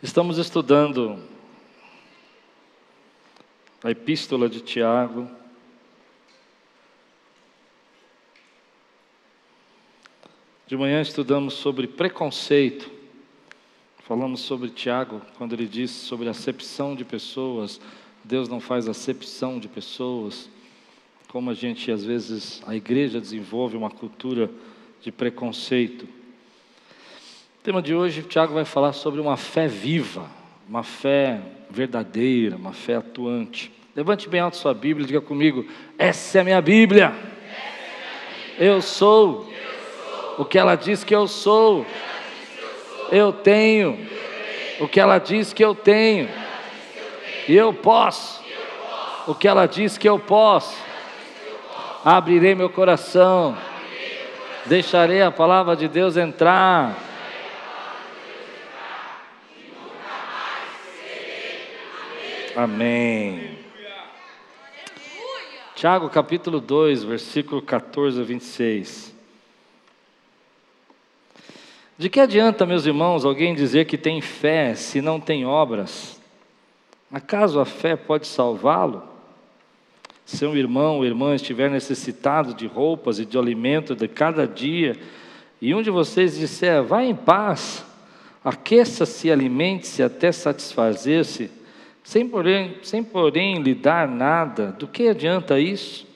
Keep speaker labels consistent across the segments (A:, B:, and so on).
A: Estamos estudando a epístola de Tiago. De manhã estudamos sobre preconceito. Falamos sobre Tiago, quando ele disse sobre acepção de pessoas. Deus não faz acepção de pessoas. Como a gente, às vezes, a igreja desenvolve uma cultura de preconceito. O tema de hoje, Tiago vai falar sobre uma fé viva, uma fé verdadeira, uma fé atuante. Levante bem alto sua Bíblia e diga comigo: essa é a minha Bíblia. Eu sou o que ela diz que eu sou. Eu tenho o que ela diz que eu tenho. E eu posso o que ela diz que eu posso. Abrirei meu coração. Deixarei a palavra de Deus entrar Amém. Tiago capítulo 2, versículo 14 a 26. De que adianta, meus irmãos, alguém dizer que tem fé se não tem obras? Acaso a fé pode salvá-lo? Se um irmão ou irmã estiver necessitado de roupas e de alimento de cada dia, e um de vocês disser, vá em paz, aqueça-se e alimente-se até satisfazer-se, sem porém, sem porém lhe dar nada, do que adianta isso?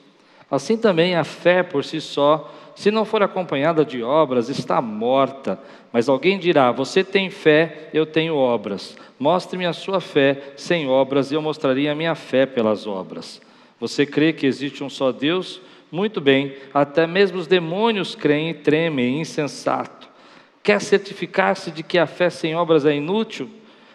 A: Assim também a fé por si só, se não for acompanhada de obras, está morta. Mas alguém dirá: Você tem fé, eu tenho obras. Mostre-me a sua fé sem obras, e eu mostraria a minha fé pelas obras. Você crê que existe um só Deus? Muito bem, até mesmo os demônios creem e tremem, insensato. Quer certificar-se de que a fé sem obras é inútil?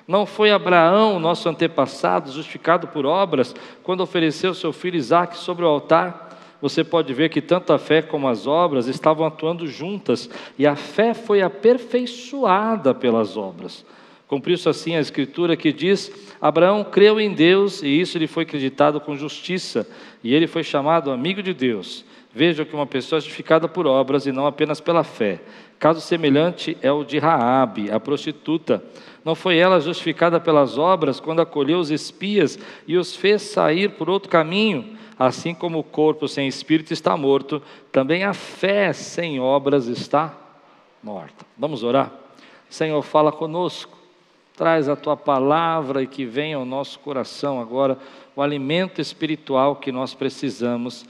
A: Não foi Abraão, nosso antepassado, justificado por obras, quando ofereceu seu filho Isaque sobre o altar? Você pode ver que tanto a fé como as obras estavam atuando juntas, e a fé foi aperfeiçoada pelas obras. Cumpriu-se assim a escritura que diz: Abraão creu em Deus e isso lhe foi acreditado com justiça, e ele foi chamado amigo de Deus. Veja que uma pessoa é justificada por obras e não apenas pela fé. Caso semelhante é o de Raabe, a prostituta. Não foi ela justificada pelas obras quando acolheu os espias e os fez sair por outro caminho? Assim como o corpo sem espírito está morto, também a fé sem obras está morta. Vamos orar? Senhor, fala conosco. Traz a tua palavra e que venha ao nosso coração agora o alimento espiritual que nós precisamos.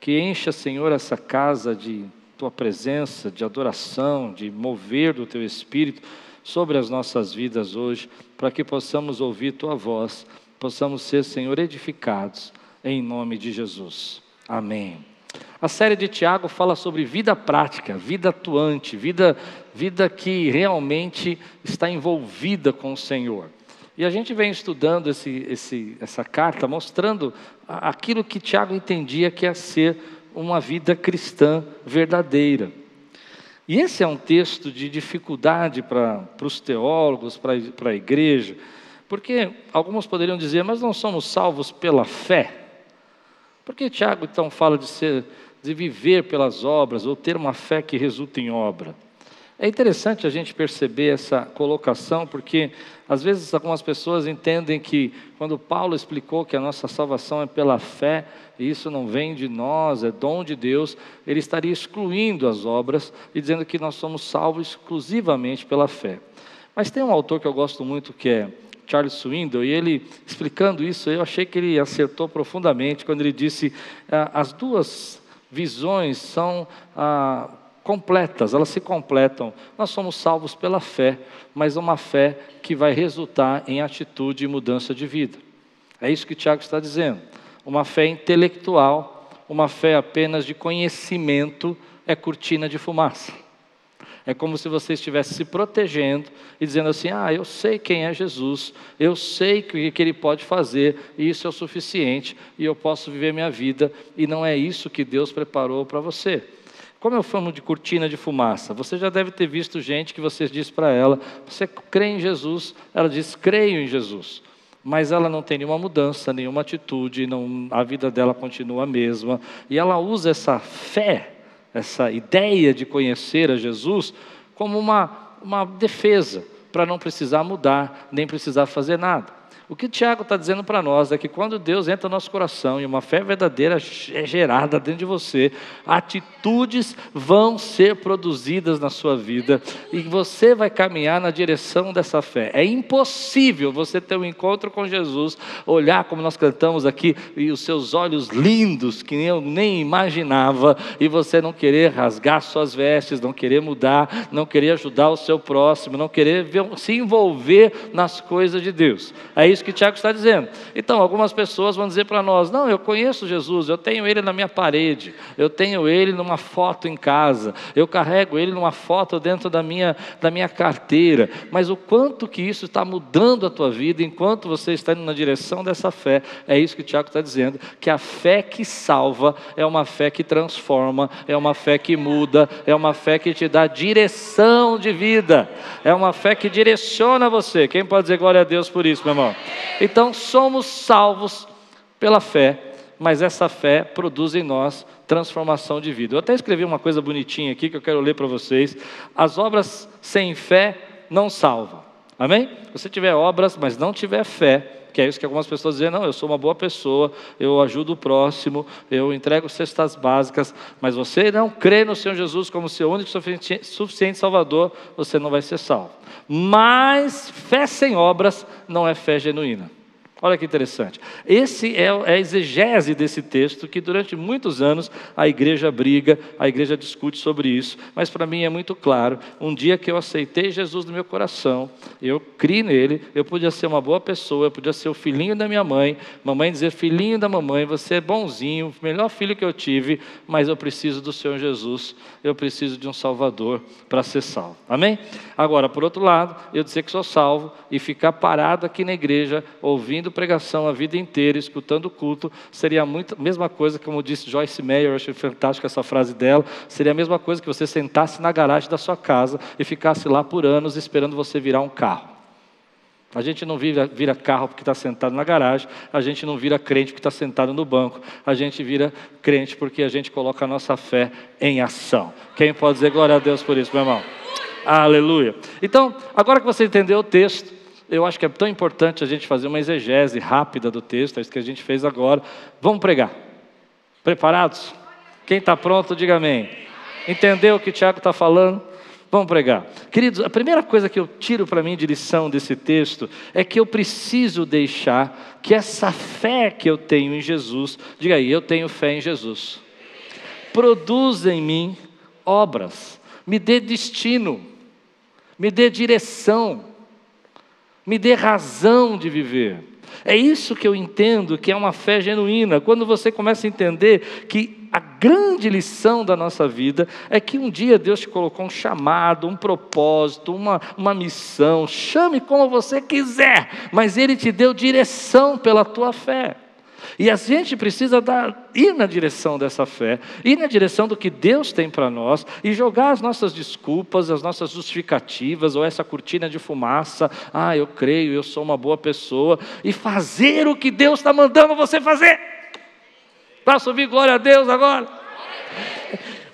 A: Que encha, Senhor, essa casa de tua presença, de adoração, de mover do teu espírito sobre as nossas vidas hoje, para que possamos ouvir tua voz, possamos ser, Senhor, edificados em nome de Jesus. Amém. A série de Tiago fala sobre vida prática, vida atuante, vida, vida que realmente está envolvida com o Senhor. E a gente vem estudando esse, esse, essa carta, mostrando aquilo que Tiago entendia que é ser uma vida cristã verdadeira. E esse é um texto de dificuldade para, os teólogos, para a igreja, porque alguns poderiam dizer, mas não somos salvos pela fé. Por que Tiago então fala de, ser, de viver pelas obras, ou ter uma fé que resulta em obra? É interessante a gente perceber essa colocação, porque às vezes algumas pessoas entendem que quando Paulo explicou que a nossa salvação é pela fé, e isso não vem de nós, é dom de Deus, ele estaria excluindo as obras e dizendo que nós somos salvos exclusivamente pela fé. Mas tem um autor que eu gosto muito que é Charles Swindoll, e ele explicando isso, eu achei que ele acertou profundamente quando ele disse: ah, as duas visões são ah, completas, elas se completam. Nós somos salvos pela fé, mas uma fé que vai resultar em atitude e mudança de vida. É isso que Tiago está dizendo. Uma fé intelectual, uma fé apenas de conhecimento, é cortina de fumaça. É como se você estivesse se protegendo e dizendo assim: Ah, eu sei quem é Jesus, eu sei o que ele pode fazer, e isso é o suficiente, e eu posso viver minha vida, e não é isso que Deus preparou para você. Como eu falo de cortina de fumaça? Você já deve ter visto gente que você diz para ela: Você crê em Jesus? Ela diz: Creio em Jesus. Mas ela não tem nenhuma mudança, nenhuma atitude, não, a vida dela continua a mesma. E ela usa essa fé, essa ideia de conhecer a Jesus, como uma, uma defesa, para não precisar mudar, nem precisar fazer nada. O que Tiago está dizendo para nós é que quando Deus entra no nosso coração e uma fé verdadeira é gerada dentro de você, atitudes vão ser produzidas na sua vida e você vai caminhar na direção dessa fé. É impossível você ter um encontro com Jesus, olhar como nós cantamos aqui e os seus olhos lindos que eu nem imaginava e você não querer rasgar suas vestes, não querer mudar, não querer ajudar o seu próximo, não querer se envolver nas coisas de Deus. É isso que Tiago está dizendo. Então, algumas pessoas vão dizer para nós: não, eu conheço Jesus, eu tenho ele na minha parede, eu tenho ele numa foto em casa, eu carrego ele numa foto dentro da minha, da minha carteira. Mas o quanto que isso está mudando a tua vida enquanto você está indo na direção dessa fé, é isso que Tiago está dizendo: que a fé que salva é uma fé que transforma, é uma fé que muda, é uma fé que te dá direção de vida, é uma fé que direciona você. Quem pode dizer glória a Deus por isso, meu irmão? Então somos salvos pela fé, mas essa fé produz em nós transformação de vida. Eu até escrevi uma coisa bonitinha aqui que eu quero ler para vocês. As obras sem fé não salvam. Amém? Se você tiver obras, mas não tiver fé, que é isso que algumas pessoas dizem, não, eu sou uma boa pessoa, eu ajudo o próximo, eu entrego cestas básicas, mas você não crê no Senhor Jesus como seu único suficiente, Salvador, você não vai ser salvo. Mas fé sem obras não é fé genuína. Olha que interessante. Esse é, é a exegese desse texto que durante muitos anos a igreja briga, a igreja discute sobre isso, mas para mim é muito claro. Um dia que eu aceitei Jesus no meu coração, eu criei nele, eu podia ser uma boa pessoa, eu podia ser o filhinho da minha mãe, mamãe dizer filhinho da mamãe, você é bonzinho, melhor filho que eu tive, mas eu preciso do Senhor Jesus, eu preciso de um Salvador para ser salvo. Amém? Agora, por outro lado, eu dizer que sou salvo e ficar parado aqui na igreja ouvindo pregação a vida inteira, escutando o culto, seria a mesma coisa, como disse Joyce Meyer, eu achei fantástica essa frase dela, seria a mesma coisa que você sentasse na garagem da sua casa e ficasse lá por anos esperando você virar um carro. A gente não vira, vira carro porque está sentado na garagem, a gente não vira crente porque está sentado no banco, a gente vira crente porque a gente coloca a nossa fé em ação. Quem pode dizer glória a Deus por isso, meu irmão? Aleluia. Então, agora que você entendeu o texto, eu acho que é tão importante a gente fazer uma exegese rápida do texto, é isso que a gente fez agora. Vamos pregar. Preparados? Quem está pronto, diga amém. Entendeu o que o Tiago está falando? Vamos pregar. Queridos, a primeira coisa que eu tiro para mim de lição desse texto é que eu preciso deixar que essa fé que eu tenho em Jesus, diga aí, eu tenho fé em Jesus, produza em mim obras, me dê destino, me dê direção me dê razão de viver. É isso que eu entendo que é uma fé genuína. Quando você começa a entender que a grande lição da nossa vida é que um dia Deus te colocou um chamado, um propósito, uma, uma missão, chame como você quiser, mas Ele te deu direção pela tua fé. E a gente precisa dar, ir na direção dessa fé, ir na direção do que Deus tem para nós e jogar as nossas desculpas, as nossas justificativas ou essa cortina de fumaça. Ah, eu creio, eu sou uma boa pessoa e fazer o que Deus está mandando você fazer. Posso ouvir glória a Deus agora?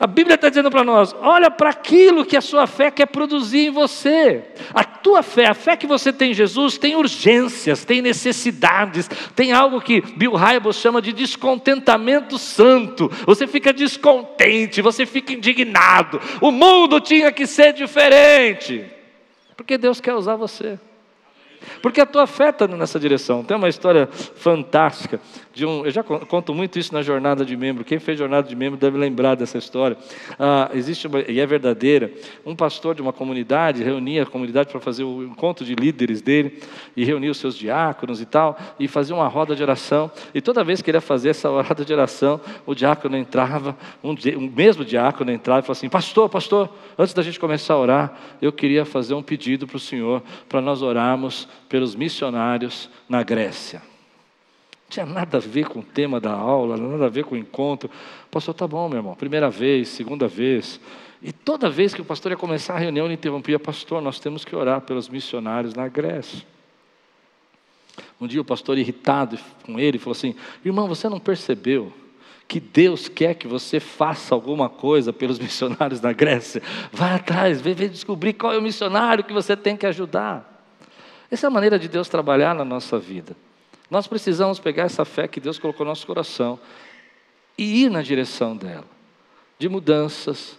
A: A Bíblia está dizendo para nós: olha para aquilo que a sua fé quer produzir em você. A tua fé, a fé que você tem em Jesus, tem urgências, tem necessidades, tem algo que Bill Hybels chama de descontentamento santo. Você fica descontente, você fica indignado. O mundo tinha que ser diferente, porque Deus quer usar você. Porque a tua fé está nessa direção. Tem uma história fantástica de um. Eu já conto muito isso na jornada de membro. Quem fez jornada de membro deve lembrar dessa história. Ah, existe uma, e é verdadeira. Um pastor de uma comunidade reunia a comunidade para fazer o encontro de líderes dele e reunia os seus diáconos e tal e fazia uma roda de oração. E toda vez que ele ia fazer essa roda de oração, o diácono entrava, um, um mesmo diácono entrava e falava assim: Pastor, pastor, antes da gente começar a orar, eu queria fazer um pedido para o senhor para nós orarmos pelos missionários na Grécia. Não tinha nada a ver com o tema da aula, nada a ver com o encontro. Pastor, tá bom, meu irmão. Primeira vez, segunda vez. E toda vez que o pastor ia começar a reunião, ele interrompia, pastor, nós temos que orar pelos missionários na Grécia. Um dia o pastor, irritado com ele, falou assim: Irmão, você não percebeu que Deus quer que você faça alguma coisa pelos missionários na Grécia, vai atrás, vem descobrir qual é o missionário que você tem que ajudar. Essa é a maneira de Deus trabalhar na nossa vida. Nós precisamos pegar essa fé que Deus colocou no nosso coração e ir na direção dela, de mudanças,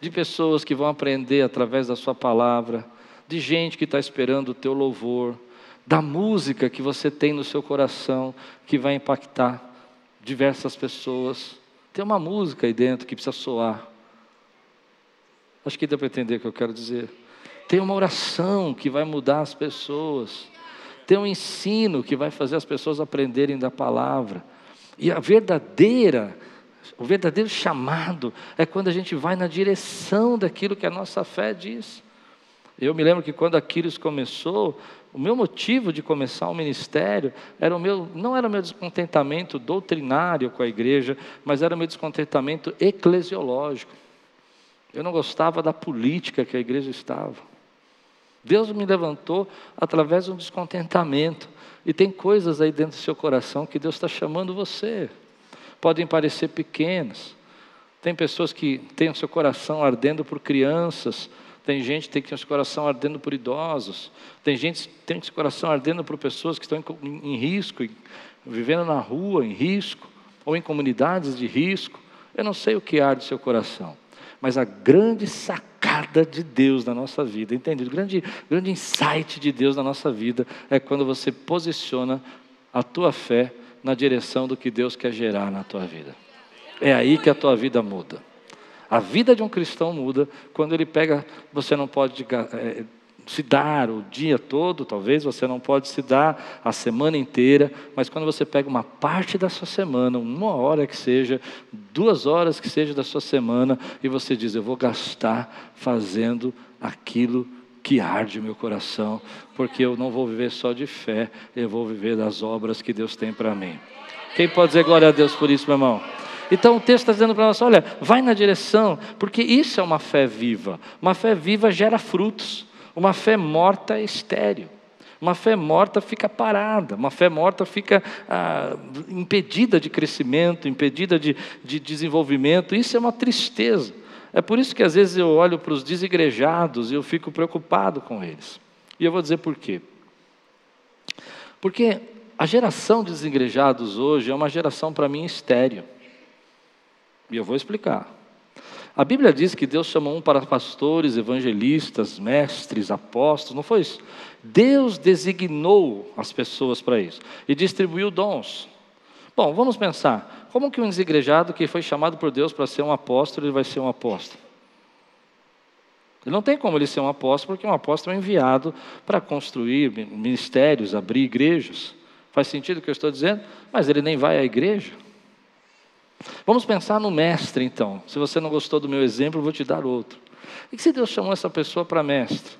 A: de pessoas que vão aprender através da Sua palavra, de gente que está esperando o teu louvor, da música que você tem no seu coração que vai impactar diversas pessoas. Tem uma música aí dentro que precisa soar. Acho que dá para entender o que eu quero dizer. Tem uma oração que vai mudar as pessoas. Tem um ensino que vai fazer as pessoas aprenderem da palavra. E a verdadeira, o verdadeiro chamado é quando a gente vai na direção daquilo que a nossa fé diz. Eu me lembro que quando Aquiles começou, o meu motivo de começar o ministério era o meu, não era o meu descontentamento doutrinário com a igreja, mas era o meu descontentamento eclesiológico. Eu não gostava da política que a igreja estava. Deus me levantou através de um descontentamento. E tem coisas aí dentro do seu coração que Deus está chamando você. Podem parecer pequenas. Tem pessoas que têm o seu coração ardendo por crianças, tem gente que tem seu coração ardendo por idosos. Tem gente que tem seu coração ardendo por pessoas que estão em, em risco, vivendo na rua em risco, ou em comunidades de risco. Eu não sei o que arde seu coração, mas a grande sacada de Deus na nossa vida, entende? O grande, grande insight de Deus na nossa vida é quando você posiciona a tua fé na direção do que Deus quer gerar na tua vida. É aí que a tua vida muda. A vida de um cristão muda quando ele pega, você não pode é, se dar o dia todo, talvez você não pode se dar a semana inteira, mas quando você pega uma parte da sua semana, uma hora que seja, duas horas que seja da sua semana, e você diz: Eu vou gastar fazendo aquilo que arde o meu coração, porque eu não vou viver só de fé, eu vou viver das obras que Deus tem para mim. Quem pode dizer glória a Deus por isso, meu irmão? Então o texto está dizendo para nós: olha, vai na direção, porque isso é uma fé viva. Uma fé viva gera frutos, uma fé morta é estéreo. Uma fé morta fica parada, uma fé morta fica ah, impedida de crescimento, impedida de, de desenvolvimento. Isso é uma tristeza. É por isso que às vezes eu olho para os desigrejados e eu fico preocupado com eles. E eu vou dizer por quê. Porque a geração de desigrejados hoje é uma geração, para mim, estéreo. E eu vou explicar. A Bíblia diz que Deus chamou um para pastores, evangelistas, mestres, apóstolos, não foi isso? Deus designou as pessoas para isso e distribuiu dons. Bom, vamos pensar, como que um desigrejado que foi chamado por Deus para ser um apóstolo, ele vai ser um apóstolo? Ele não tem como ele ser um apóstolo, porque um apóstolo é enviado para construir ministérios, abrir igrejas. Faz sentido o que eu estou dizendo? Mas ele nem vai à igreja. Vamos pensar no mestre, então. Se você não gostou do meu exemplo, vou te dar outro. E que se Deus chamou essa pessoa para mestre?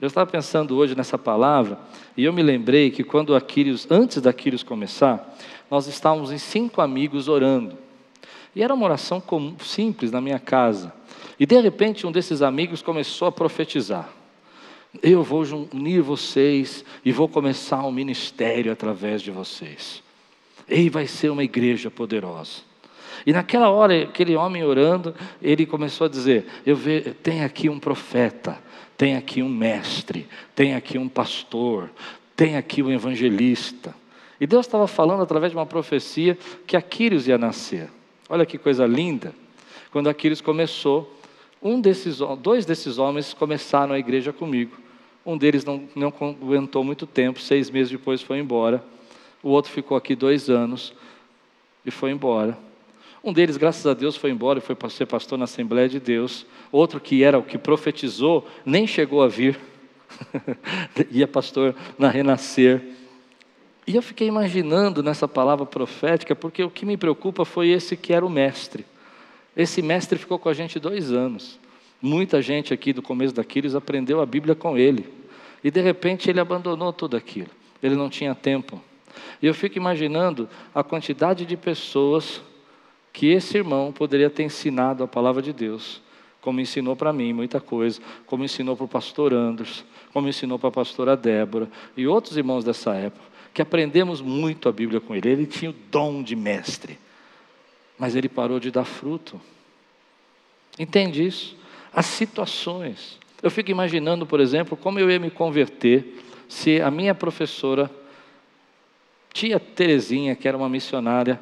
A: Eu estava pensando hoje nessa palavra e eu me lembrei que quando Aquiles, antes da Aquiles começar, nós estávamos em cinco amigos orando. E era uma oração comum, simples na minha casa. E de repente um desses amigos começou a profetizar. Eu vou unir vocês e vou começar um ministério através de vocês. E vai ser uma igreja poderosa. E naquela hora, aquele homem orando, ele começou a dizer: Eu vejo, tem aqui um profeta, tem aqui um mestre, tem aqui um pastor, tem aqui um evangelista. E Deus estava falando através de uma profecia que Aquiles ia nascer. Olha que coisa linda. Quando Aquiles começou, um desses, dois desses homens começaram a igreja comigo. Um deles não, não aguentou muito tempo, seis meses depois foi embora. O outro ficou aqui dois anos e foi embora. Um deles, graças a Deus, foi embora e foi ser pastor na Assembleia de Deus. Outro que era o que profetizou, nem chegou a vir. Ia pastor na Renascer. E eu fiquei imaginando nessa palavra profética, porque o que me preocupa foi esse que era o mestre. Esse mestre ficou com a gente dois anos. Muita gente aqui do começo daqueles aprendeu a Bíblia com ele. E de repente ele abandonou tudo aquilo. Ele não tinha tempo. E eu fico imaginando a quantidade de pessoas que esse irmão poderia ter ensinado a palavra de Deus, como ensinou para mim muita coisa, como ensinou para o pastor Anders, como ensinou para a pastora Débora e outros irmãos dessa época, que aprendemos muito a Bíblia com ele. Ele tinha o dom de mestre. mas ele parou de dar fruto. Entende isso? As situações. Eu fico imaginando, por exemplo, como eu ia me converter se a minha professora, tia Terezinha, que era uma missionária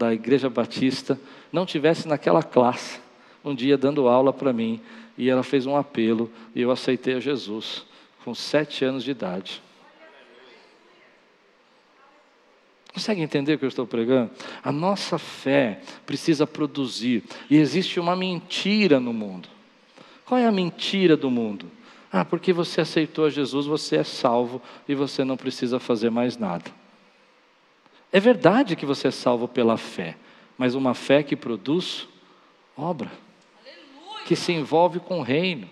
A: da Igreja Batista, não tivesse naquela classe, um dia dando aula para mim, e ela fez um apelo, e eu aceitei a Jesus, com sete anos de idade. Consegue entender o que eu estou pregando? A nossa fé precisa produzir, e existe uma mentira no mundo. Qual é a mentira do mundo? Ah, porque você aceitou a Jesus, você é salvo e você não precisa fazer mais nada. É verdade que você é salvo pela fé, mas uma fé que produz obra, que se envolve com o reino.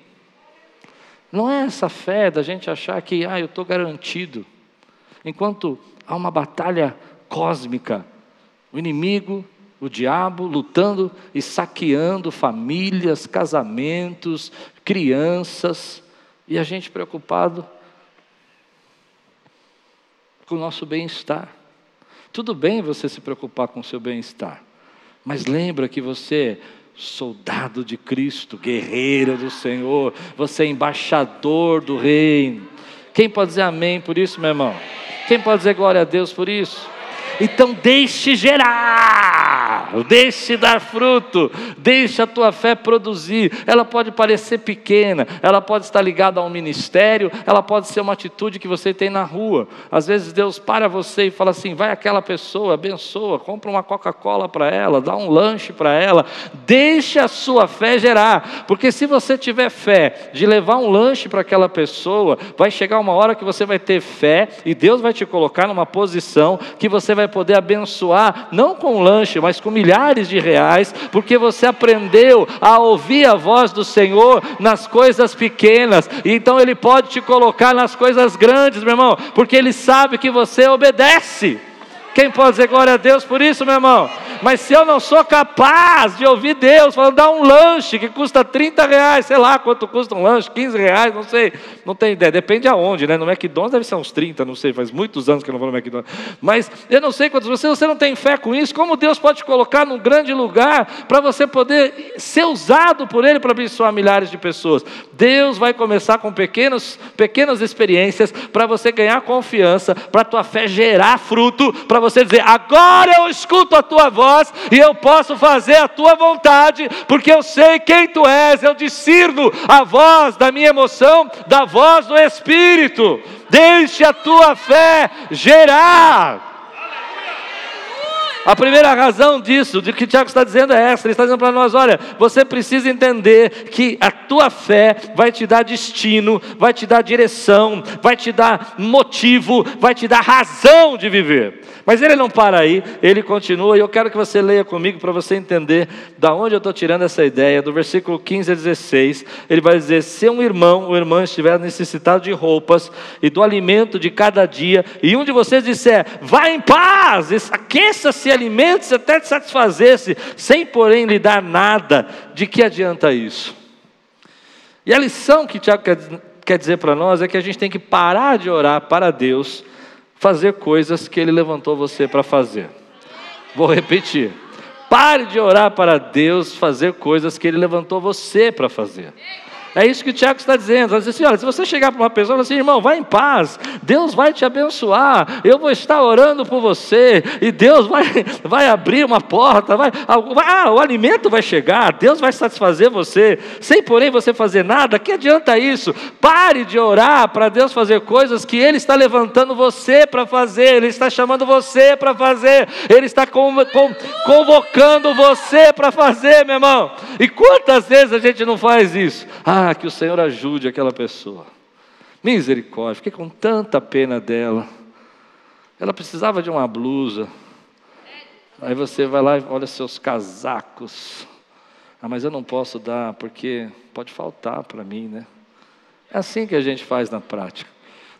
A: Não é essa fé da gente achar que, ah, eu estou garantido. Enquanto há uma batalha cósmica. O inimigo, o diabo, lutando e saqueando famílias, casamentos, crianças, e a gente preocupado com o nosso bem-estar. Tudo bem você se preocupar com o seu bem-estar, mas lembra que você é soldado de Cristo, guerreiro do Senhor, você é embaixador do reino. Quem pode dizer amém por isso, meu irmão? Quem pode dizer glória a Deus por isso? Então deixe gerar, deixe dar fruto, deixe a tua fé produzir. Ela pode parecer pequena, ela pode estar ligada a um ministério, ela pode ser uma atitude que você tem na rua. Às vezes Deus para você e fala assim: vai aquela pessoa, abençoa, compra uma Coca-Cola para ela, dá um lanche para ela. Deixe a sua fé gerar, porque se você tiver fé de levar um lanche para aquela pessoa, vai chegar uma hora que você vai ter fé e Deus vai te colocar numa posição que você vai poder abençoar, não com lanche, mas com milhares de reais, porque você aprendeu a ouvir a voz do Senhor nas coisas pequenas, então Ele pode te colocar nas coisas grandes, meu irmão, porque Ele sabe que você obedece. Quem pode dizer glória a Deus por isso, meu irmão? Mas se eu não sou capaz de ouvir Deus falando, dá um lanche que custa 30 reais, sei lá quanto custa um lanche, 15 reais, não sei, não tenho ideia, depende aonde, né? No McDonald's deve ser uns 30, não sei, faz muitos anos que eu não vou no McDonald's. Mas eu não sei quantos, você, você não tem fé com isso, como Deus pode te colocar num grande lugar para você poder ser usado por Ele para abençoar milhares de pessoas? Deus vai começar com pequenos, pequenas experiências para você ganhar confiança, para a tua fé gerar fruto, para você dizer, agora eu escuto a tua voz voz e eu posso fazer a tua vontade, porque eu sei quem tu és, eu discerno a voz da minha emoção, da voz do Espírito. Deixe a tua fé gerar. A primeira razão disso, de que Tiago está dizendo é essa: ele está dizendo para nós: olha, você precisa entender que a tua fé vai te dar destino, vai te dar direção, vai te dar motivo, vai te dar razão de viver. Mas ele não para aí, ele continua, e eu quero que você leia comigo para você entender da onde eu estou tirando essa ideia. Do versículo 15 a 16, ele vai dizer: Se um irmão ou irmã estiver necessitado de roupas e do alimento de cada dia, e um de vocês disser, vá em paz, aqueça-se, alimente-se até te satisfazer-se, sem porém lhe dar nada, de que adianta isso? E a lição que Tiago quer, quer dizer para nós é que a gente tem que parar de orar para Deus fazer coisas que Ele levantou você para fazer. Vou repetir. Pare de orar para Deus fazer coisas que Ele levantou você para fazer. É isso que o Tiago está dizendo. Ele diz assim: olha, se você chegar para uma pessoa e falar assim, irmão, vai em paz, Deus vai te abençoar, eu vou estar orando por você, e Deus vai, vai abrir uma porta, vai, ah, o alimento vai chegar, Deus vai satisfazer você, sem porém você fazer nada, que adianta isso? Pare de orar para Deus fazer coisas que Ele está levantando você para fazer, Ele está chamando você para fazer, Ele está convocando você para fazer, meu irmão. E quantas vezes a gente não faz isso? Ah, ah, que o Senhor ajude aquela pessoa. Misericórdia, fiquei com tanta pena dela. Ela precisava de uma blusa. Aí você vai lá e olha seus casacos. Ah, mas eu não posso dar porque pode faltar para mim, né? É assim que a gente faz na prática.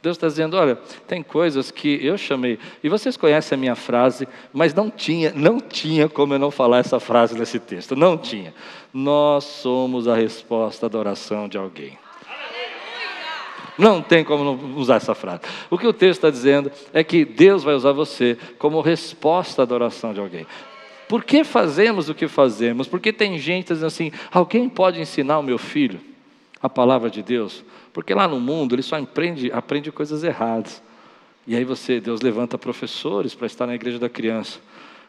A: Deus está dizendo: olha, tem coisas que eu chamei, e vocês conhecem a minha frase, mas não tinha, não tinha como eu não falar essa frase nesse texto, não tinha. Nós somos a resposta da oração de alguém. Não tem como não usar essa frase. O que o texto está dizendo é que Deus vai usar você como resposta da oração de alguém. Por que fazemos o que fazemos? Porque tem gente dizendo assim: alguém pode ensinar o meu filho a palavra de Deus? Porque lá no mundo ele só aprende, aprende coisas erradas. E aí você, Deus levanta professores para estar na igreja da criança.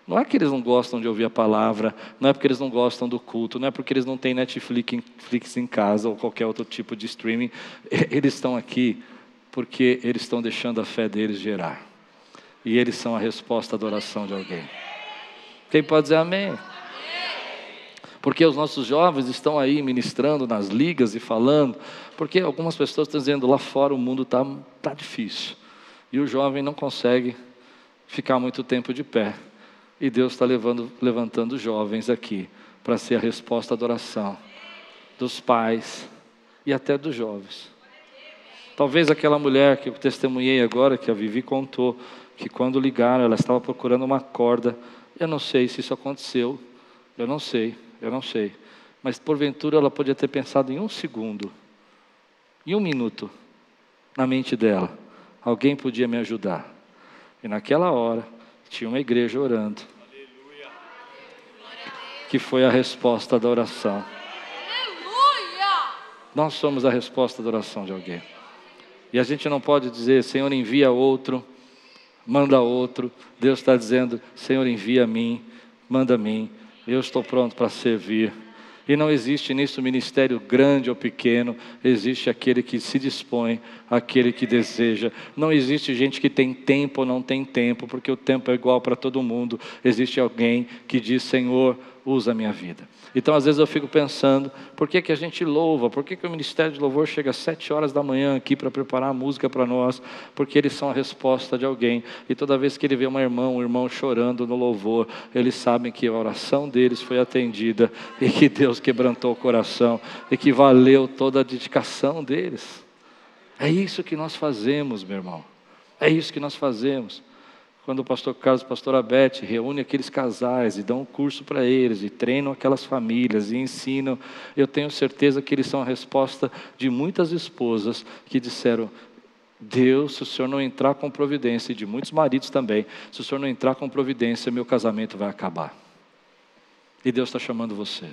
A: Não é que eles não gostam de ouvir a palavra, não é porque eles não gostam do culto, não é porque eles não têm Netflix em casa ou qualquer outro tipo de streaming. Eles estão aqui porque eles estão deixando a fé deles gerar. E eles são a resposta à adoração de alguém. Quem pode dizer amém? Porque os nossos jovens estão aí ministrando nas ligas e falando, porque algumas pessoas estão dizendo lá fora o mundo está tá difícil. E o jovem não consegue ficar muito tempo de pé. E Deus está levantando jovens aqui para ser a resposta à adoração dos pais e até dos jovens. Talvez aquela mulher que eu testemunhei agora, que a Vivi contou, que quando ligaram ela estava procurando uma corda. Eu não sei se isso aconteceu, eu não sei, eu não sei. Mas porventura ela podia ter pensado em um segundo, em um minuto, na mente dela: alguém podia me ajudar. E naquela hora, tinha uma igreja orando, que foi a resposta da oração. Nós somos a resposta da oração de alguém. E a gente não pode dizer, Senhor, envia outro, manda outro. Deus está dizendo, Senhor, envia a mim, manda a mim. Eu estou pronto para servir. E não existe nisso ministério grande ou pequeno, existe aquele que se dispõe, aquele que deseja. Não existe gente que tem tempo ou não tem tempo, porque o tempo é igual para todo mundo. Existe alguém que diz: Senhor, usa a minha vida. Então, às vezes eu fico pensando, por que, que a gente louva? Por que, que o Ministério de Louvor chega às sete horas da manhã aqui para preparar a música para nós? Porque eles são a resposta de alguém. E toda vez que ele vê uma irmã, um irmão chorando no louvor, eles sabem que a oração deles foi atendida e que Deus quebrantou o coração e que valeu toda a dedicação deles. É isso que nós fazemos, meu irmão. É isso que nós fazemos quando o pastor Carlos e a pastora Beth reúnem aqueles casais e dão um curso para eles, e treinam aquelas famílias e ensinam, eu tenho certeza que eles são a resposta de muitas esposas que disseram: Deus, se o senhor não entrar com providência, e de muitos maridos também, se o senhor não entrar com providência, meu casamento vai acabar. E Deus está chamando você.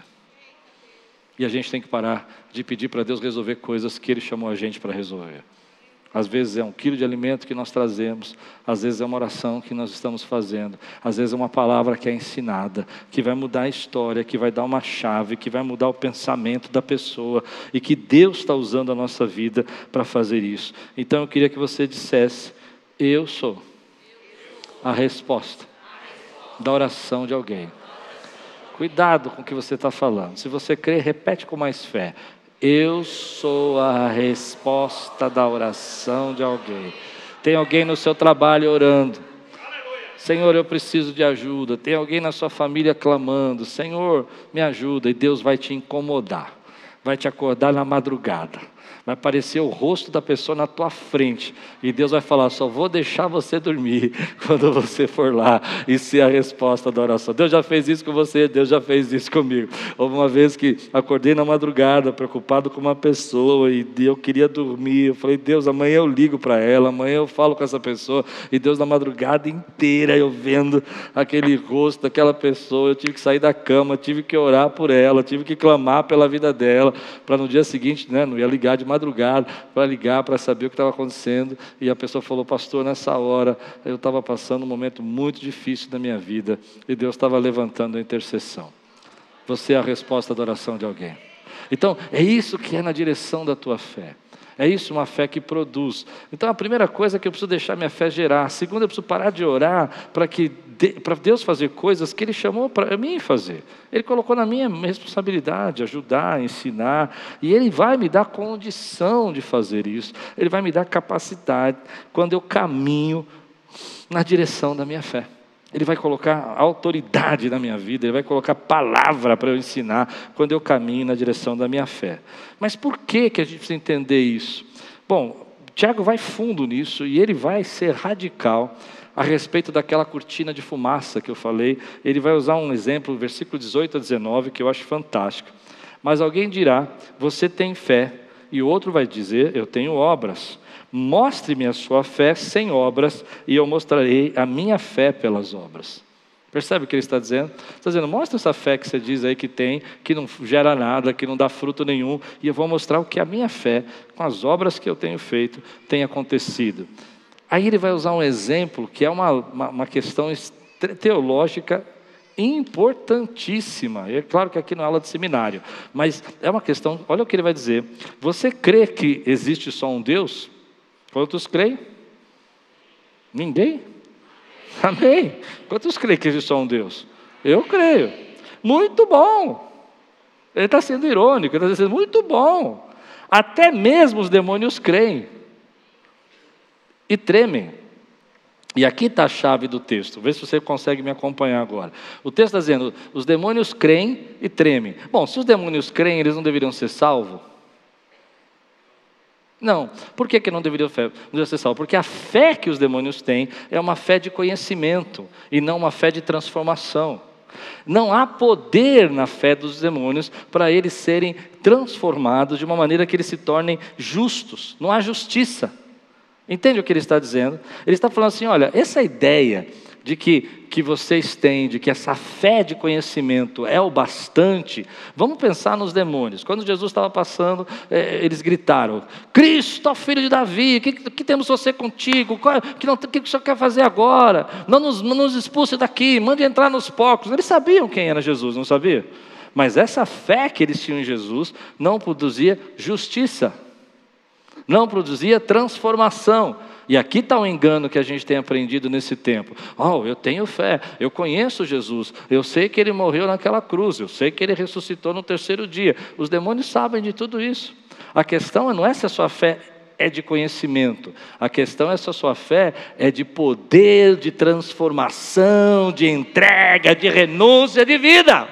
A: E a gente tem que parar de pedir para Deus resolver coisas que Ele chamou a gente para resolver. Às vezes é um quilo de alimento que nós trazemos, às vezes é uma oração que nós estamos fazendo, às vezes é uma palavra que é ensinada, que vai mudar a história, que vai dar uma chave, que vai mudar o pensamento da pessoa e que Deus está usando a nossa vida para fazer isso. Então eu queria que você dissesse: Eu sou a resposta da oração de alguém. Cuidado com o que você está falando. Se você crê, repete com mais fé. Eu sou a resposta da oração de alguém. Tem alguém no seu trabalho orando. Senhor, eu preciso de ajuda. Tem alguém na sua família clamando: Senhor, me ajuda. E Deus vai te incomodar, vai te acordar na madrugada vai aparecer o rosto da pessoa na tua frente, e Deus vai falar: só vou deixar você dormir quando você for lá e ser a resposta da oração. Deus já fez isso com você, Deus já fez isso comigo. Houve uma vez que acordei na madrugada, preocupado com uma pessoa, e eu queria dormir. Eu falei: Deus, amanhã eu ligo para ela, amanhã eu falo com essa pessoa, e Deus, na madrugada inteira, eu vendo aquele rosto daquela pessoa, eu tive que sair da cama, tive que orar por ela, tive que clamar pela vida dela, para no dia seguinte, né, não ia ligar de madrugada madrugada para ligar, para saber o que estava acontecendo. E a pessoa falou, pastor, nessa hora eu estava passando um momento muito difícil da minha vida e Deus estava levantando a intercessão. Você é a resposta da oração de alguém. Então, é isso que é na direção da tua fé. É isso uma fé que produz. Então a primeira coisa é que eu preciso deixar minha fé gerar. A segunda, eu preciso parar de orar para que para Deus fazer coisas que Ele chamou para mim fazer. Ele colocou na minha responsabilidade, ajudar, ensinar, e Ele vai me dar condição de fazer isso. Ele vai me dar capacidade quando eu caminho na direção da minha fé. Ele vai colocar autoridade na minha vida, Ele vai colocar palavra para eu ensinar quando eu caminho na direção da minha fé. Mas por que, que a gente precisa entender isso? Bom, Tiago vai fundo nisso e ele vai ser radical a respeito daquela cortina de fumaça que eu falei. Ele vai usar um exemplo, versículo 18 a 19, que eu acho fantástico. Mas alguém dirá: Você tem fé, e o outro vai dizer: Eu tenho obras. Mostre-me a sua fé sem obras, e eu mostrarei a minha fé pelas obras. Percebe o que ele está dizendo? Está dizendo, mostra essa fé que você diz aí que tem, que não gera nada, que não dá fruto nenhum, e eu vou mostrar o que a minha fé, com as obras que eu tenho feito, tem acontecido. Aí ele vai usar um exemplo que é uma, uma, uma questão teológica importantíssima. É claro que aqui não é aula de seminário, mas é uma questão. Olha o que ele vai dizer. Você crê que existe só um Deus? Quantos creem? Ninguém? Amém. Quantos creem que existe só um Deus? Eu creio. Muito bom. Ele está sendo irônico, ele está dizendo, muito bom. Até mesmo os demônios creem e tremem. E aqui está a chave do texto, vê se você consegue me acompanhar agora. O texto está dizendo: os demônios creem e tremem. Bom, se os demônios creem, eles não deveriam ser salvos? Não. Por que, que não deveriam, ser salvos? Porque a fé que os demônios têm é uma fé de conhecimento e não uma fé de transformação. Não há poder na fé dos demônios para eles serem transformados de uma maneira que eles se tornem justos. Não há justiça. Entende o que ele está dizendo? Ele está falando assim: olha, essa ideia de que, que vocês têm, de que essa fé de conhecimento é o bastante, vamos pensar nos demônios. Quando Jesus estava passando, é, eles gritaram: Cristo, filho de Davi, que, que temos você contigo? Qual, que, não, que o senhor quer fazer agora? Não nos, não nos expulse daqui, mande entrar nos porcos. Eles sabiam quem era Jesus, não sabia? Mas essa fé que eles tinham em Jesus não produzia justiça não produzia transformação. E aqui está o um engano que a gente tem aprendido nesse tempo. Oh, eu tenho fé, eu conheço Jesus, eu sei que ele morreu naquela cruz, eu sei que ele ressuscitou no terceiro dia. Os demônios sabem de tudo isso. A questão não é se a sua fé é de conhecimento, a questão é se a sua fé é de poder, de transformação, de entrega, de renúncia de vida.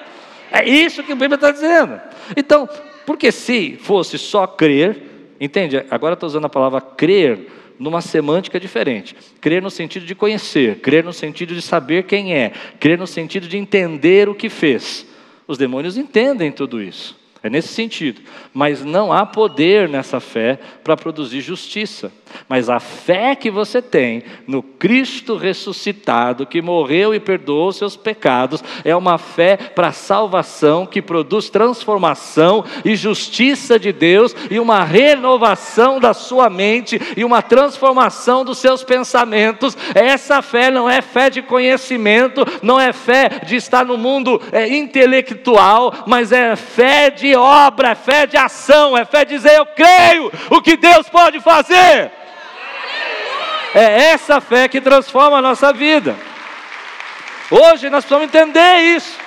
A: É isso que a Bíblia está dizendo. Então, porque se fosse só crer, Entende? Agora estou usando a palavra crer numa semântica diferente. Crer no sentido de conhecer, crer no sentido de saber quem é, crer no sentido de entender o que fez. Os demônios entendem tudo isso. É nesse sentido. Mas não há poder nessa fé para produzir justiça. Mas a fé que você tem no Cristo ressuscitado, que morreu e perdoou seus pecados, é uma fé para salvação que produz transformação e justiça de Deus e uma renovação da sua mente e uma transformação dos seus pensamentos. Essa fé não é fé de conhecimento, não é fé de estar no mundo é, intelectual, mas é fé de obra, é fé de ação, é fé de dizer eu creio o que Deus pode fazer. É essa fé que transforma a nossa vida. Hoje nós precisamos entender isso.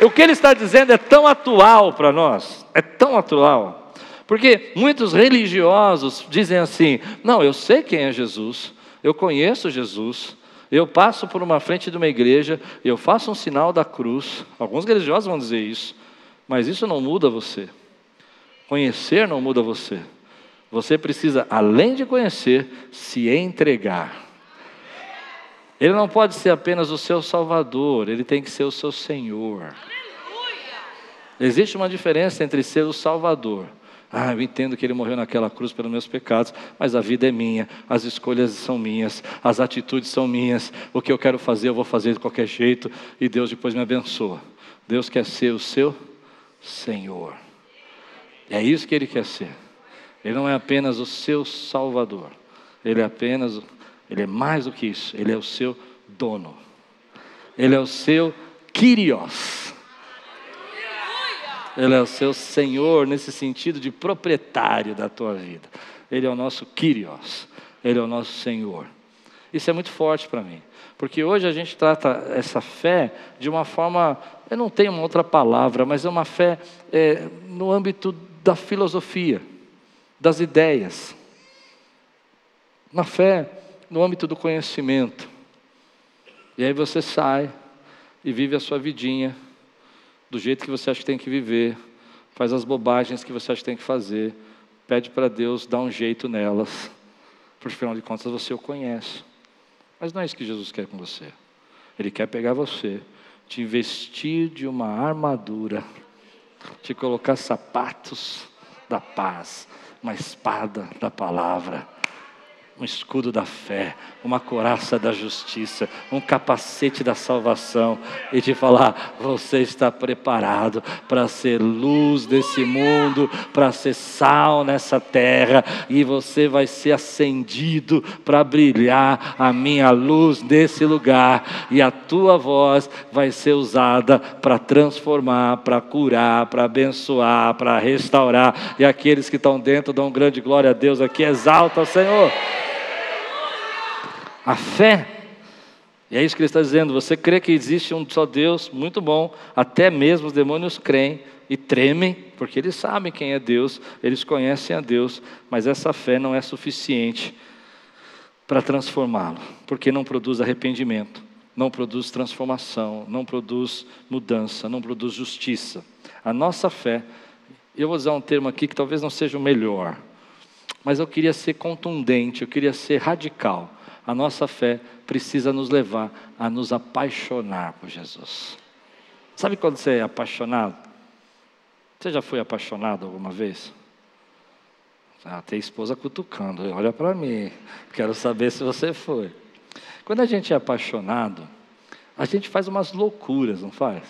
A: O que ele está dizendo é tão atual para nós, é tão atual. Porque muitos religiosos dizem assim: não, eu sei quem é Jesus, eu conheço Jesus, eu passo por uma frente de uma igreja, eu faço um sinal da cruz. Alguns religiosos vão dizer isso, mas isso não muda você. Conhecer não muda você. Você precisa, além de conhecer, se entregar. Ele não pode ser apenas o seu Salvador, ele tem que ser o seu Senhor. Aleluia! Existe uma diferença entre ser o Salvador. Ah, eu entendo que ele morreu naquela cruz pelos meus pecados, mas a vida é minha, as escolhas são minhas, as atitudes são minhas, o que eu quero fazer eu vou fazer de qualquer jeito e Deus depois me abençoa. Deus quer ser o seu Senhor. É isso que ele quer ser. Ele não é apenas o seu salvador. Ele é apenas, ele é mais do que isso. Ele é o seu dono. Ele é o seu Kyrios. Ele é o seu Senhor nesse sentido de proprietário da tua vida. Ele é o nosso Kyrios. Ele é o nosso Senhor. Isso é muito forte para mim. Porque hoje a gente trata essa fé de uma forma, eu não tenho uma outra palavra, mas é uma fé é, no âmbito da filosofia das ideias, na fé, no âmbito do conhecimento. E aí você sai e vive a sua vidinha do jeito que você acha que tem que viver, faz as bobagens que você acha que tem que fazer, pede para Deus dar um jeito nelas, porque afinal de contas você o conhece. Mas não é isso que Jesus quer com você. Ele quer pegar você, te investir de uma armadura, te colocar sapatos da paz, uma espada da palavra. Um escudo da fé, uma coraça da justiça, um capacete da salvação e te falar: você está preparado para ser luz desse mundo, para ser sal nessa terra e você vai ser acendido para brilhar a minha luz nesse lugar e a tua voz vai ser usada para transformar, para curar, para abençoar, para restaurar e aqueles que estão dentro dão grande glória a Deus aqui, exalta o Senhor. A fé, e é isso que ele está dizendo: você crê que existe um só Deus, muito bom, até mesmo os demônios creem e tremem, porque eles sabem quem é Deus, eles conhecem a Deus, mas essa fé não é suficiente para transformá-lo, porque não produz arrependimento, não produz transformação, não produz mudança, não produz justiça. A nossa fé, eu vou usar um termo aqui que talvez não seja o melhor, mas eu queria ser contundente, eu queria ser radical a nossa fé precisa nos levar a nos apaixonar por Jesus. Sabe quando você é apaixonado? Você já foi apaixonado alguma vez? Ah, tem esposa cutucando, olha para mim, quero saber se você foi. Quando a gente é apaixonado, a gente faz umas loucuras, não faz?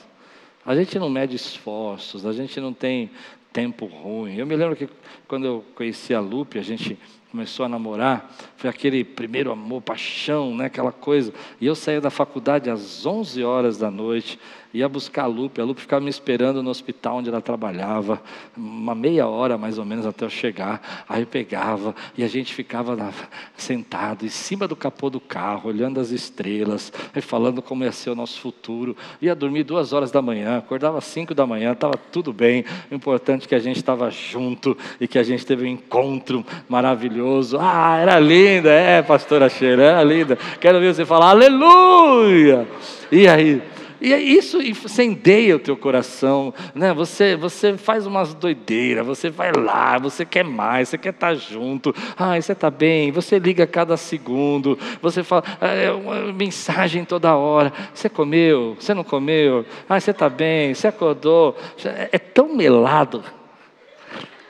A: A gente não mede esforços, a gente não tem tempo ruim. Eu me lembro que quando eu conheci a Lupe, a gente começou a namorar, foi aquele primeiro amor, paixão, né, aquela coisa. E eu saía da faculdade às 11 horas da noite, ia buscar a Lupe, a Lupe ficava me esperando no hospital onde ela trabalhava, uma meia hora mais ou menos até eu chegar. Aí eu pegava e a gente ficava lá, sentado em cima do capô do carro, olhando as estrelas, e falando como ia ser o nosso futuro. Ia dormir duas horas da manhã, acordava cinco da manhã, estava tudo bem. O importante é que a gente estava junto e que a gente teve um encontro maravilhoso. Ah, era linda, é, pastora Sheila, era linda. Quero ver você falar aleluia. E aí? E é isso incendeia o teu coração, né? Você, você faz umas doideiras, você vai lá, você quer mais, você quer estar junto. Ah, você está bem, você liga a cada segundo, você fala é uma mensagem toda hora. Você comeu? Você não comeu? Ah, você está bem? Você acordou? É, é tão melado,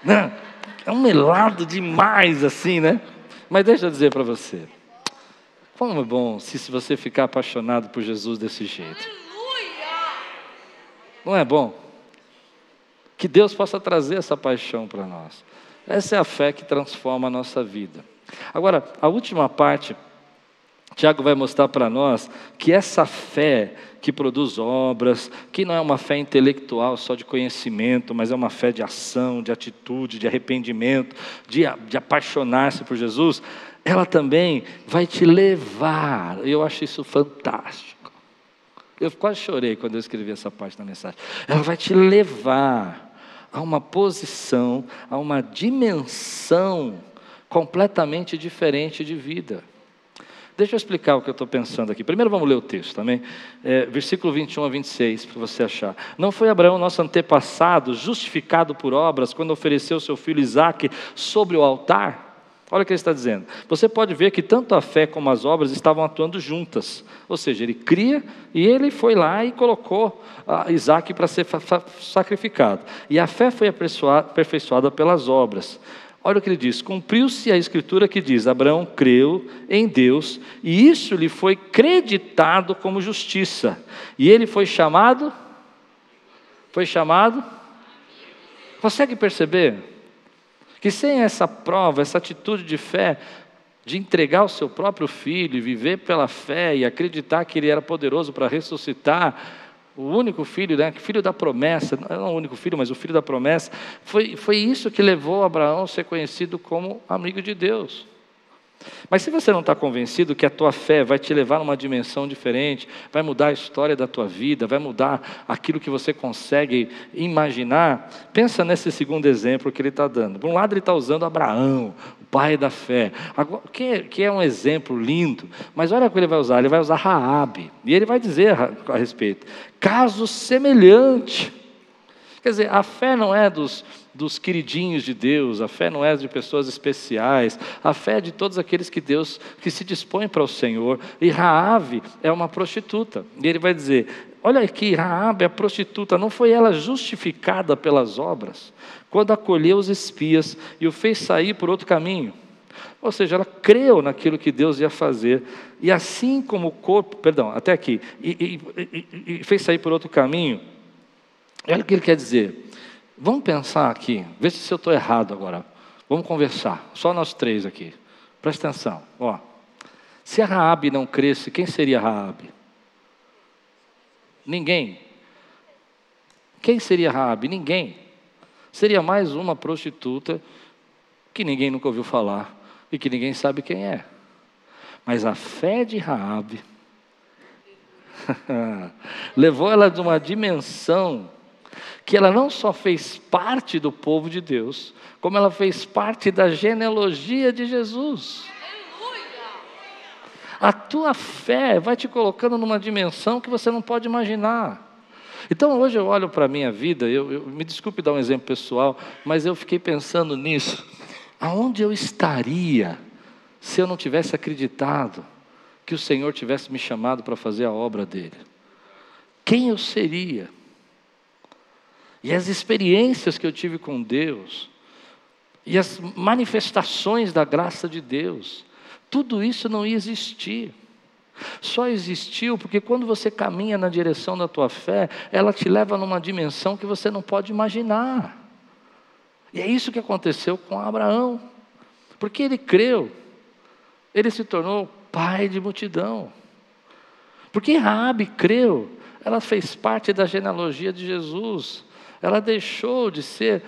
A: né? É um melado demais assim, né? Mas deixa eu dizer para você, como é bom se, se você ficar apaixonado por Jesus desse jeito. Não é bom? Que Deus possa trazer essa paixão para nós. Essa é a fé que transforma a nossa vida. Agora, a última parte, Tiago vai mostrar para nós que essa fé que produz obras, que não é uma fé intelectual só de conhecimento, mas é uma fé de ação, de atitude, de arrependimento, de, de apaixonar-se por Jesus, ela também vai te levar. Eu acho isso fantástico eu quase chorei quando eu escrevi essa parte da mensagem. Ela vai te levar a uma posição, a uma dimensão completamente diferente de vida. Deixa eu explicar o que eu estou pensando aqui. Primeiro vamos ler o texto também. É, versículo 21 a 26, para você achar. Não foi Abraão, nosso antepassado, justificado por obras, quando ofereceu seu filho Isaque sobre o altar? Olha o que ele está dizendo. Você pode ver que tanto a fé como as obras estavam atuando juntas. Ou seja, ele cria e ele foi lá e colocou Isaac para ser sacrificado. E a fé foi aperfeiçoada pelas obras. Olha o que ele diz: cumpriu-se a escritura que diz: Abraão creu em Deus e isso lhe foi creditado como justiça. E ele foi chamado. Foi chamado. Consegue perceber? Que sem essa prova, essa atitude de fé, de entregar o seu próprio filho, viver pela fé e acreditar que ele era poderoso para ressuscitar, o único filho, né, filho da promessa, não o único filho, mas o filho da promessa, foi, foi isso que levou Abraão a ser conhecido como amigo de Deus. Mas se você não está convencido que a tua fé vai te levar a uma dimensão diferente, vai mudar a história da tua vida, vai mudar aquilo que você consegue imaginar, pensa nesse segundo exemplo que ele está dando. Por um lado, ele está usando Abraão, o pai da fé, que, que é um exemplo lindo, mas olha o que ele vai usar: ele vai usar Raabe, e ele vai dizer a respeito, caso semelhante. Quer dizer, a fé não é dos dos queridinhos de Deus, a fé não é de pessoas especiais, a fé é de todos aqueles que Deus que se dispõe para o Senhor. E Raave é uma prostituta. E ele vai dizer: Olha aqui, Raabe, a prostituta, não foi ela justificada pelas obras, quando acolheu os espias e o fez sair por outro caminho. Ou seja, ela creu naquilo que Deus ia fazer. E assim como o corpo, perdão, até aqui, e, e, e, e fez sair por outro caminho. Olha o que ele quer dizer. Vamos pensar aqui, ver se eu estou errado agora. Vamos conversar, só nós três aqui. Presta atenção. Ó, se a Raabe não cresce, quem seria Raabe? Ninguém. Quem seria Raabe? Ninguém. Seria mais uma prostituta que ninguém nunca ouviu falar e que ninguém sabe quem é. Mas a fé de Raabe levou ela de uma dimensão que ela não só fez parte do povo de Deus, como ela fez parte da genealogia de Jesus. A tua fé vai te colocando numa dimensão que você não pode imaginar. Então hoje eu olho para a minha vida, eu, eu, me desculpe dar um exemplo pessoal, mas eu fiquei pensando nisso. Aonde eu estaria se eu não tivesse acreditado que o Senhor tivesse me chamado para fazer a obra dele? Quem eu seria? E as experiências que eu tive com Deus, e as manifestações da graça de Deus, tudo isso não ia existir. Só existiu porque quando você caminha na direção da tua fé, ela te leva numa dimensão que você não pode imaginar. E é isso que aconteceu com Abraão. Porque ele creu, ele se tornou pai de multidão. Porque Raabe creu, ela fez parte da genealogia de Jesus. Ela deixou de ser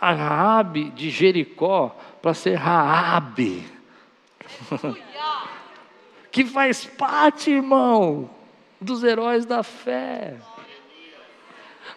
A: a Raabe de Jericó para ser Raabe. que faz parte, irmão, dos heróis da fé.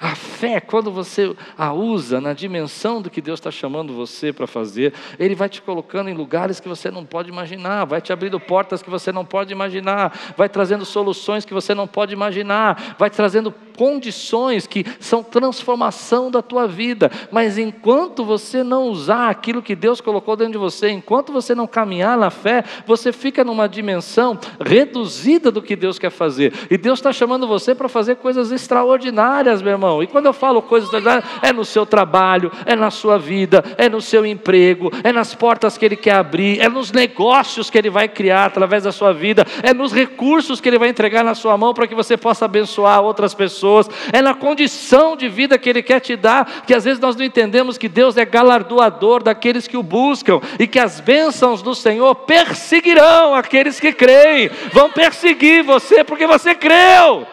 A: A fé, quando você a usa na dimensão do que Deus está chamando você para fazer, Ele vai te colocando em lugares que você não pode imaginar, vai te abrindo portas que você não pode imaginar, vai trazendo soluções que você não pode imaginar, vai trazendo condições que são transformação da tua vida. Mas enquanto você não usar aquilo que Deus colocou dentro de você, enquanto você não caminhar na fé, você fica numa dimensão reduzida do que Deus quer fazer. E Deus está chamando você para fazer coisas extraordinárias, meu irmão. E quando eu falo coisas, é no seu trabalho, é na sua vida, é no seu emprego, é nas portas que Ele quer abrir, é nos negócios que Ele vai criar através da sua vida, é nos recursos que Ele vai entregar na sua mão para que você possa abençoar outras pessoas, é na condição de vida que Ele quer te dar, que às vezes nós não entendemos que Deus é galardoador daqueles que o buscam e que as bênçãos do Senhor perseguirão aqueles que creem, vão perseguir você porque você creu.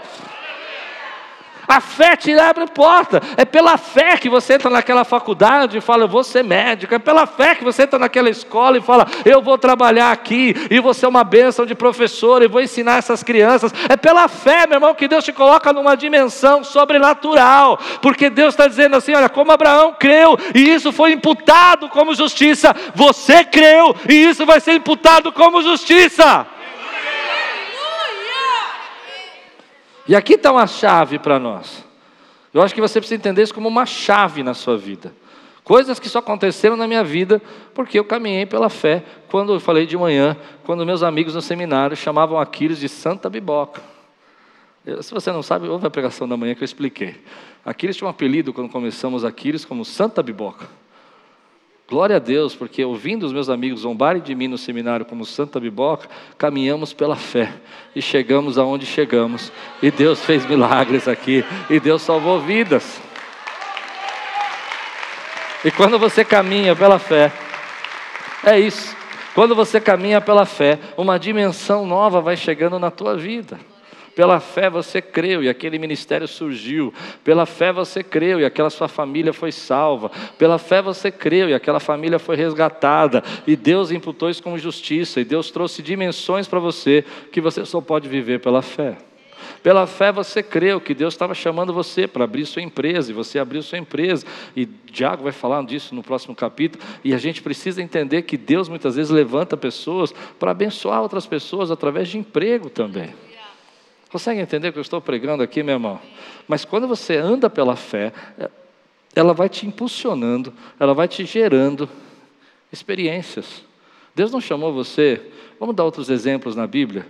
A: A fé te abre porta. É pela fé que você entra naquela faculdade e fala, eu vou ser médico. É pela fé que você entra naquela escola e fala, eu vou trabalhar aqui e vou ser uma bênção de professor e vou ensinar essas crianças. É pela fé, meu irmão, que Deus te coloca numa dimensão sobrenatural. Porque Deus está dizendo assim: olha, como Abraão creu e isso foi imputado como justiça, você creu e isso vai ser imputado como justiça. E aqui está uma chave para nós. Eu acho que você precisa entender isso como uma chave na sua vida. Coisas que só aconteceram na minha vida porque eu caminhei pela fé. Quando eu falei de manhã, quando meus amigos no seminário chamavam Aquiles de Santa Biboca. Eu, se você não sabe, ouve a pregação da manhã que eu expliquei. Aquiles tinha um apelido quando começamos Aquiles como Santa Biboca. Glória a Deus, porque ouvindo os meus amigos zombarem de mim no seminário como Santa Biboca, caminhamos pela fé e chegamos aonde chegamos. E Deus fez milagres aqui, e Deus salvou vidas. E quando você caminha pela fé, é isso. Quando você caminha pela fé, uma dimensão nova vai chegando na tua vida. Pela fé você creu e aquele ministério surgiu. Pela fé você creu e aquela sua família foi salva. Pela fé você creu e aquela família foi resgatada. E Deus imputou isso como justiça. E Deus trouxe dimensões para você que você só pode viver pela fé. Pela fé você creu que Deus estava chamando você para abrir sua empresa, e você abriu sua empresa. E Tiago vai falar disso no próximo capítulo. E a gente precisa entender que Deus muitas vezes levanta pessoas para abençoar outras pessoas através de emprego também. Consegue entender o que eu estou pregando aqui, meu irmão? Mas quando você anda pela fé, ela vai te impulsionando, ela vai te gerando experiências. Deus não chamou você, vamos dar outros exemplos na Bíblia.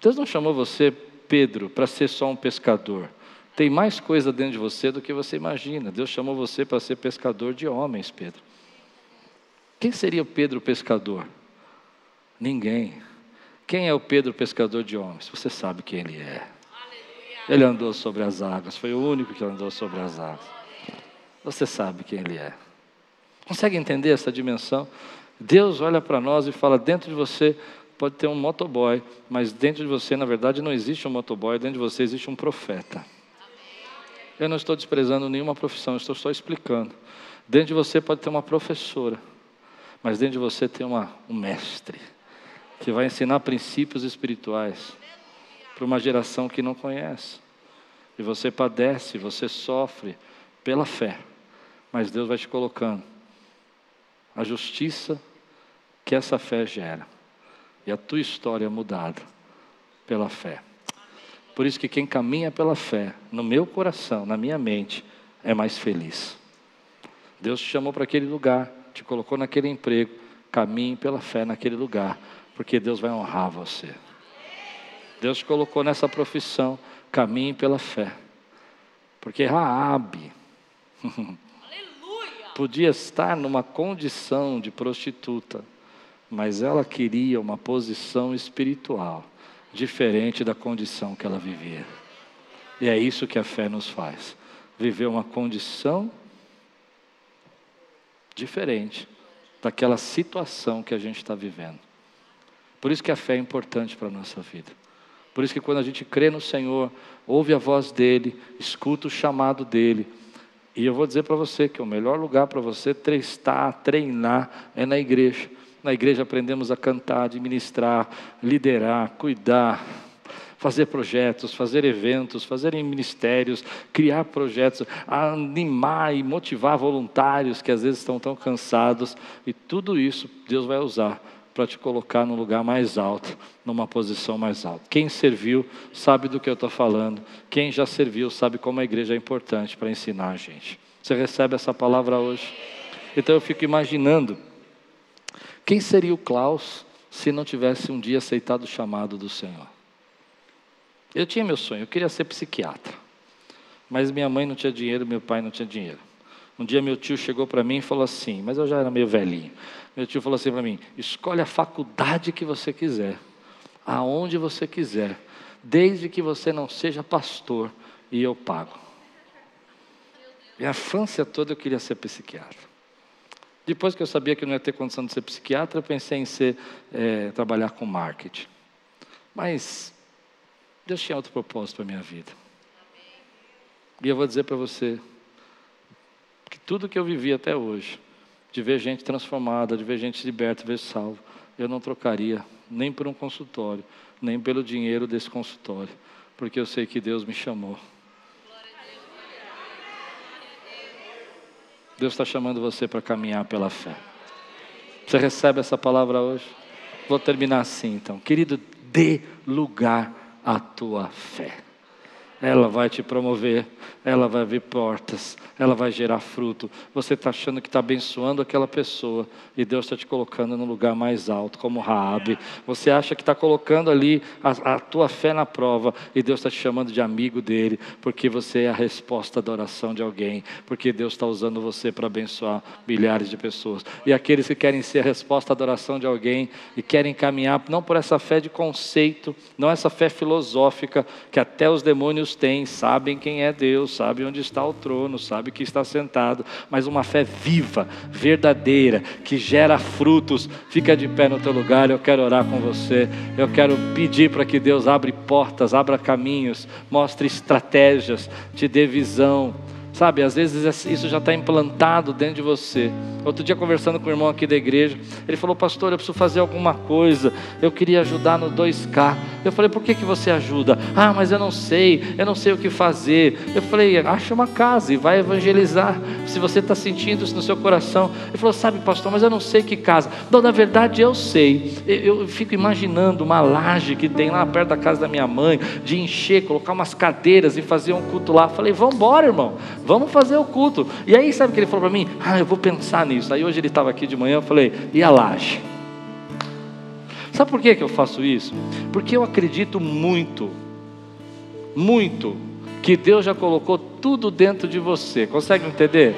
A: Deus não chamou você, Pedro, para ser só um pescador. Tem mais coisa dentro de você do que você imagina. Deus chamou você para ser pescador de homens, Pedro. Quem seria o Pedro pescador? Ninguém. Quem é o Pedro pescador de homens? Você sabe quem ele é. Ele andou sobre as águas, foi o único que andou sobre as águas. Você sabe quem ele é. Consegue entender essa dimensão? Deus olha para nós e fala: dentro de você pode ter um motoboy, mas dentro de você, na verdade, não existe um motoboy, dentro de você existe um profeta. Eu não estou desprezando nenhuma profissão, estou só explicando. Dentro de você pode ter uma professora, mas dentro de você tem uma, um mestre que vai ensinar princípios espirituais para uma geração que não conhece. E você padece, você sofre pela fé, mas Deus vai te colocando a justiça que essa fé gera e a tua história é mudada pela fé. Por isso que quem caminha pela fé, no meu coração, na minha mente, é mais feliz. Deus te chamou para aquele lugar, te colocou naquele emprego, caminhe pela fé naquele lugar, porque Deus vai honrar você. Deus te colocou nessa profissão, caminhe pela fé. Porque Raabe podia estar numa condição de prostituta, mas ela queria uma posição espiritual diferente da condição que ela vivia. E é isso que a fé nos faz: viver uma condição diferente daquela situação que a gente está vivendo. Por isso que a fé é importante para a nossa vida. Por isso que quando a gente crê no Senhor, ouve a voz dEle, escuta o chamado dEle, e eu vou dizer para você que o melhor lugar para você estar, treinar, é na igreja. Na igreja aprendemos a cantar, administrar, liderar, cuidar, fazer projetos, fazer eventos, fazer ministérios, criar projetos, animar e motivar voluntários que às vezes estão tão cansados. E tudo isso Deus vai usar para te colocar no lugar mais alto, numa posição mais alta. Quem serviu sabe do que eu estou falando. Quem já serviu sabe como a igreja é importante para ensinar a gente. Você recebe essa palavra hoje? Então eu fico imaginando quem seria o Klaus se não tivesse um dia aceitado o chamado do Senhor. Eu tinha meu sonho, eu queria ser psiquiatra. Mas minha mãe não tinha dinheiro, meu pai não tinha dinheiro. Um dia meu tio chegou para mim e falou assim, mas eu já era meio velhinho. Meu tio falou assim para mim: escolhe a faculdade que você quiser, aonde você quiser, desde que você não seja pastor, e eu pago. Minha infância toda eu queria ser psiquiatra. Depois que eu sabia que eu não ia ter condição de ser psiquiatra, eu pensei em ser, é, trabalhar com marketing. Mas Deus tinha outro propósito para a minha vida. E eu vou dizer para você que tudo que eu vivi até hoje, de ver gente transformada, de ver gente liberta, de ver salvo, eu não trocaria nem por um consultório, nem pelo dinheiro desse consultório, porque eu sei que Deus me chamou. Deus está chamando você para caminhar pela fé. Você recebe essa palavra hoje? Vou terminar assim então. Querido, dê lugar à tua fé ela vai te promover, ela vai abrir portas, ela vai gerar fruto. Você está achando que está abençoando aquela pessoa e Deus está te colocando no lugar mais alto, como Raabe. Você acha que está colocando ali a, a, tua fé na prova e Deus está te chamando de amigo dele, porque você é a resposta da oração de alguém, porque Deus está usando você para abençoar milhares de pessoas. E aqueles que querem ser a resposta da oração de alguém e querem caminhar não por essa fé de conceito, não essa fé filosófica que até os demônios Deus sabem quem é Deus, sabem onde está o trono, sabem que está sentado, mas uma fé viva, verdadeira, que gera frutos. Fica de pé no teu lugar, eu quero orar com você. Eu quero pedir para que Deus abra portas, abra caminhos, mostre estratégias, te dê visão. Sabe, às vezes isso já está implantado dentro de você. Outro dia, conversando com o irmão aqui da igreja, ele falou: Pastor, eu preciso fazer alguma coisa. Eu queria ajudar no 2K. Eu falei: Por que, que você ajuda? Ah, mas eu não sei, eu não sei o que fazer. Eu falei: Acha uma casa e vai evangelizar. Se você está sentindo isso no seu coração. Ele falou: Sabe, pastor, mas eu não sei que casa. Não, na verdade eu sei. Eu, eu fico imaginando uma laje que tem lá perto da casa da minha mãe, de encher, colocar umas cadeiras e fazer um culto lá. Eu falei: Vamos embora, irmão. Vamos fazer o culto. E aí, sabe o que ele falou para mim? Ah, eu vou pensar nisso. Aí hoje ele estava aqui de manhã, eu falei, e a laje? Sabe por que, que eu faço isso? Porque eu acredito muito, muito, que Deus já colocou tudo dentro de você. Consegue entender?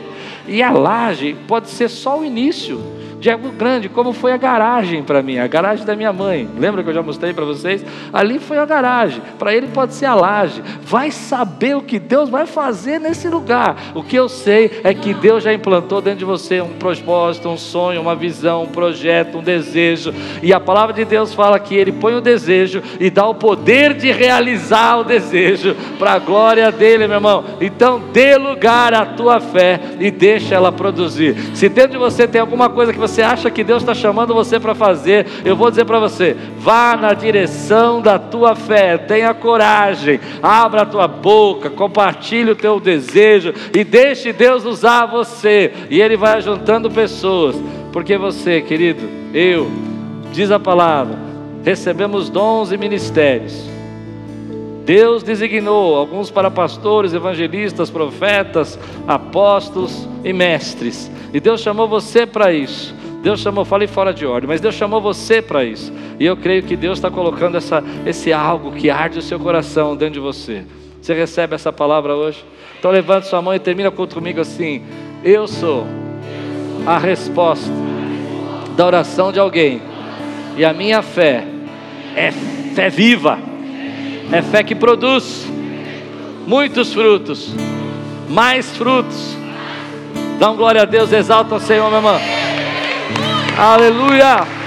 A: E a laje pode ser só o início de algo grande, como foi a garagem para mim, a garagem da minha mãe. Lembra que eu já mostrei para vocês? Ali foi a garagem. Para ele pode ser a laje. Vai saber o que Deus vai fazer nesse lugar. O que eu sei é que Deus já implantou dentro de você um propósito, um sonho, uma visão, um projeto, um desejo. E a palavra de Deus fala que ele põe o desejo e dá o poder de realizar o desejo para a glória dele, meu irmão. Então dê lugar à tua fé e deixa ela produzir. Se dentro de você tem alguma coisa que você acha que Deus está chamando você para fazer, eu vou dizer para você: vá na direção da tua fé, tenha coragem, abra a tua boca, compartilhe o teu desejo e deixe Deus usar você. E Ele vai juntando pessoas, porque você, querido, eu, diz a palavra, recebemos dons e ministérios. Deus designou alguns para pastores, evangelistas, profetas, apóstolos e mestres. E Deus chamou você para isso. Deus chamou, falei fora de ordem, mas Deus chamou você para isso. E eu creio que Deus está colocando essa, esse algo que arde o seu coração dentro de você. Você recebe essa palavra hoje? Então levante sua mão e termina comigo assim: Eu sou a resposta da oração de alguém. E a minha fé é fé viva. É fé que produz muitos frutos, mais frutos. Dá um glória a Deus, exalta o Senhor, meu irmão. Aleluia!